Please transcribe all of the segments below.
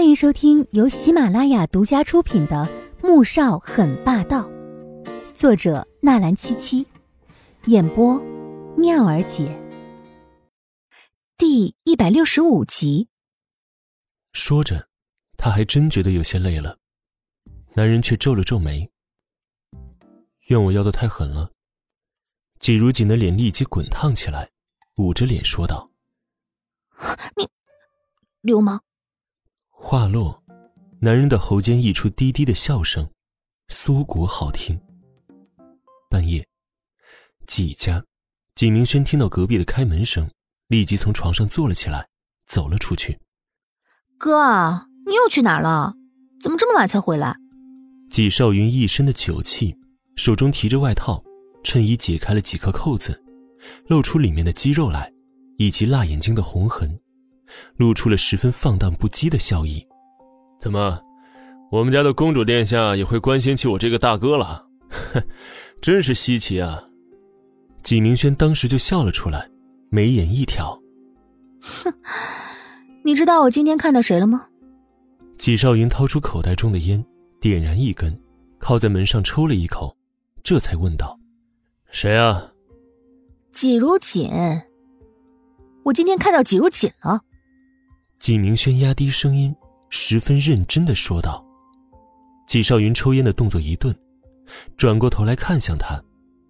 欢迎收听由喜马拉雅独家出品的《穆少很霸道》，作者纳兰七七，演播妙儿姐。第一百六十五集。说着，他还真觉得有些累了。男人却皱了皱眉：“怨我要的太狠了。”季如锦的脸立即滚烫起来，捂着脸说道：“你，流氓！”话落，男人的喉间溢出低低的笑声，酥骨好听。半夜，季家，季明轩听到隔壁的开门声，立即从床上坐了起来，走了出去。哥啊，你又去哪儿了？怎么这么晚才回来？季少云一身的酒气，手中提着外套，衬衣解开了几颗扣子，露出里面的肌肉来，以及辣眼睛的红痕。露出了十分放荡不羁的笑意。怎么，我们家的公主殿下也会关心起我这个大哥了？真是稀奇啊！纪明轩当时就笑了出来，眉眼一挑：“哼，你知道我今天看到谁了吗？”纪少云掏出口袋中的烟，点燃一根，靠在门上抽了一口，这才问道：“谁啊？”纪如锦。我今天看到纪如锦了。纪明轩压低声音，十分认真的说道：“纪少云抽烟的动作一顿，转过头来看向他，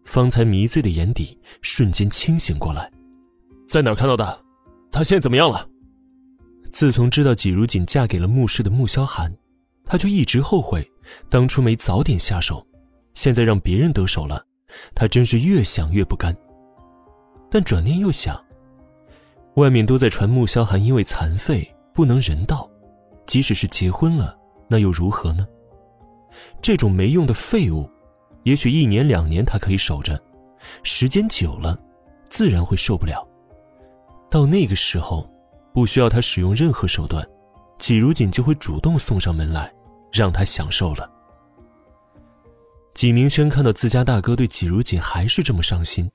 方才迷醉的眼底瞬间清醒过来。在哪儿看到的？他现在怎么样了？自从知道纪如锦嫁给了穆氏的穆萧寒，他就一直后悔当初没早点下手，现在让别人得手了，他真是越想越不甘。但转念又想。”外面都在传穆萧寒因为残废不能人道，即使是结婚了，那又如何呢？这种没用的废物，也许一年两年他可以守着，时间久了，自然会受不了。到那个时候，不需要他使用任何手段，纪如锦就会主动送上门来，让他享受了。纪明轩看到自家大哥对纪如锦还是这么上心，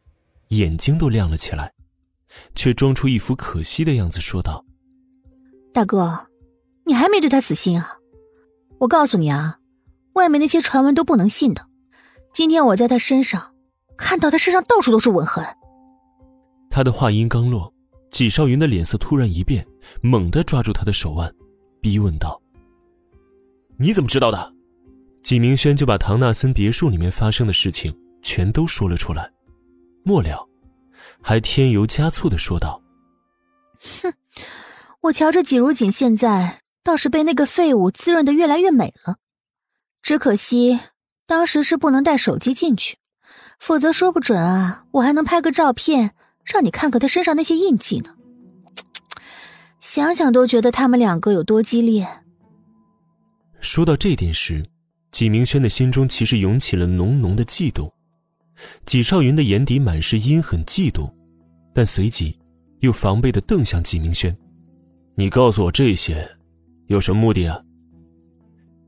眼睛都亮了起来。却装出一副可惜的样子，说道：“大哥，你还没对他死心啊？我告诉你啊，外面那些传闻都不能信的。今天我在他身上看到他身上到处都是吻痕。”他的话音刚落，纪少云的脸色突然一变，猛地抓住他的手腕，逼问道：“你怎么知道的？”纪明轩就把唐纳森别墅里面发生的事情全都说了出来，末了。还添油加醋的说道：“哼，我瞧着季如锦现在倒是被那个废物滋润的越来越美了，只可惜当时是不能带手机进去，否则说不准啊，我还能拍个照片让你看看他身上那些印记呢。想想都觉得他们两个有多激烈。”说到这点时，纪明轩的心中其实涌起了浓浓的嫉妒。纪少云的眼底满是阴狠嫉妒，但随即又防备的瞪向季明轩：“你告诉我这些，有什么目的啊？”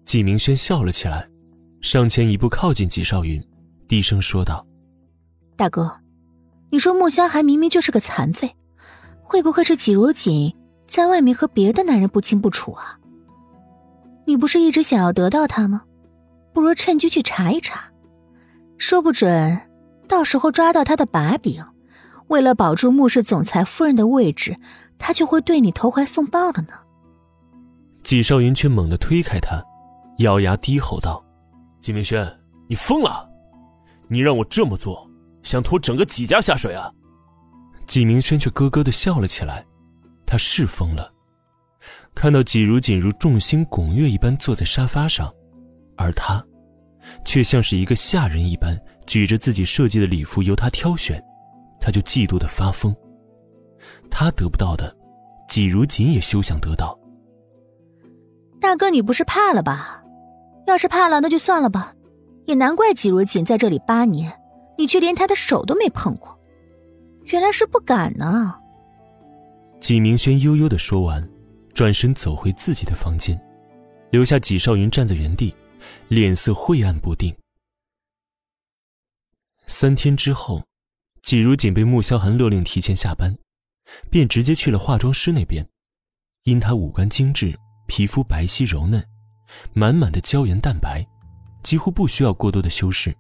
季明轩笑了起来，上前一步靠近季少云，低声说道：“大哥，你说穆萧寒明明就是个残废，会不会是季如锦在外面和别的男人不清不楚啊？你不是一直想要得到他吗？不如趁机去查一查。”说不准，到时候抓到他的把柄，为了保住穆氏总裁夫人的位置，他就会对你投怀送抱了呢。纪少云却猛地推开他，咬牙低吼道：“纪明轩，你疯了！你让我这么做，想拖整个纪家下水啊？”纪明轩却咯咯的笑了起来，他是疯了。看到纪如锦如众星拱月一般坐在沙发上，而他。却像是一个下人一般，举着自己设计的礼服由他挑选，他就嫉妒的发疯。他得不到的，季如锦也休想得到。大哥，你不是怕了吧？要是怕了，那就算了吧。也难怪季如锦在这里八年，你却连他的手都没碰过，原来是不敢呢。季明轩悠悠的说完，转身走回自己的房间，留下季少云站在原地。脸色晦暗不定。三天之后，季如锦被穆萧寒勒令提前下班，便直接去了化妆师那边。因她五官精致，皮肤白皙柔嫩，满满的胶原蛋白，几乎不需要过多的修饰。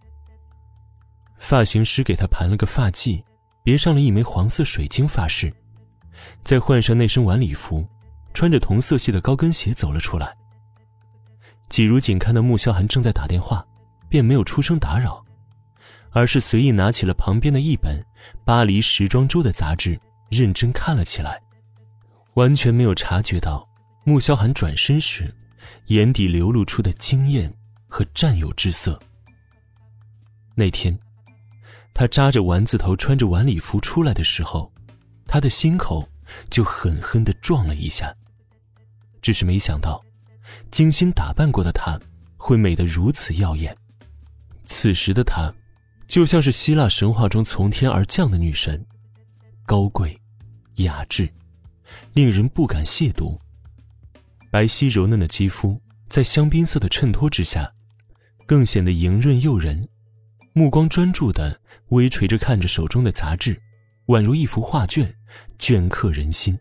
发型师给她盘了个发髻，别上了一枚黄色水晶发饰，再换上那身晚礼服，穿着同色系的高跟鞋走了出来。季如锦看到穆萧寒正在打电话，便没有出声打扰。而是随意拿起了旁边的一本《巴黎时装周》的杂志，认真看了起来，完全没有察觉到穆萧寒转身时眼底流露出的惊艳和占有之色。那天，他扎着丸子头，穿着晚礼服出来的时候，他的心口就狠狠地撞了一下。只是没想到，精心打扮过的她会美得如此耀眼。此时的她。就像是希腊神话中从天而降的女神，高贵、雅致，令人不敢亵渎。白皙柔嫩的肌肤在香槟色的衬托之下，更显得莹润诱人。目光专注的微垂着看着手中的杂志，宛如一幅画卷，镌刻人心。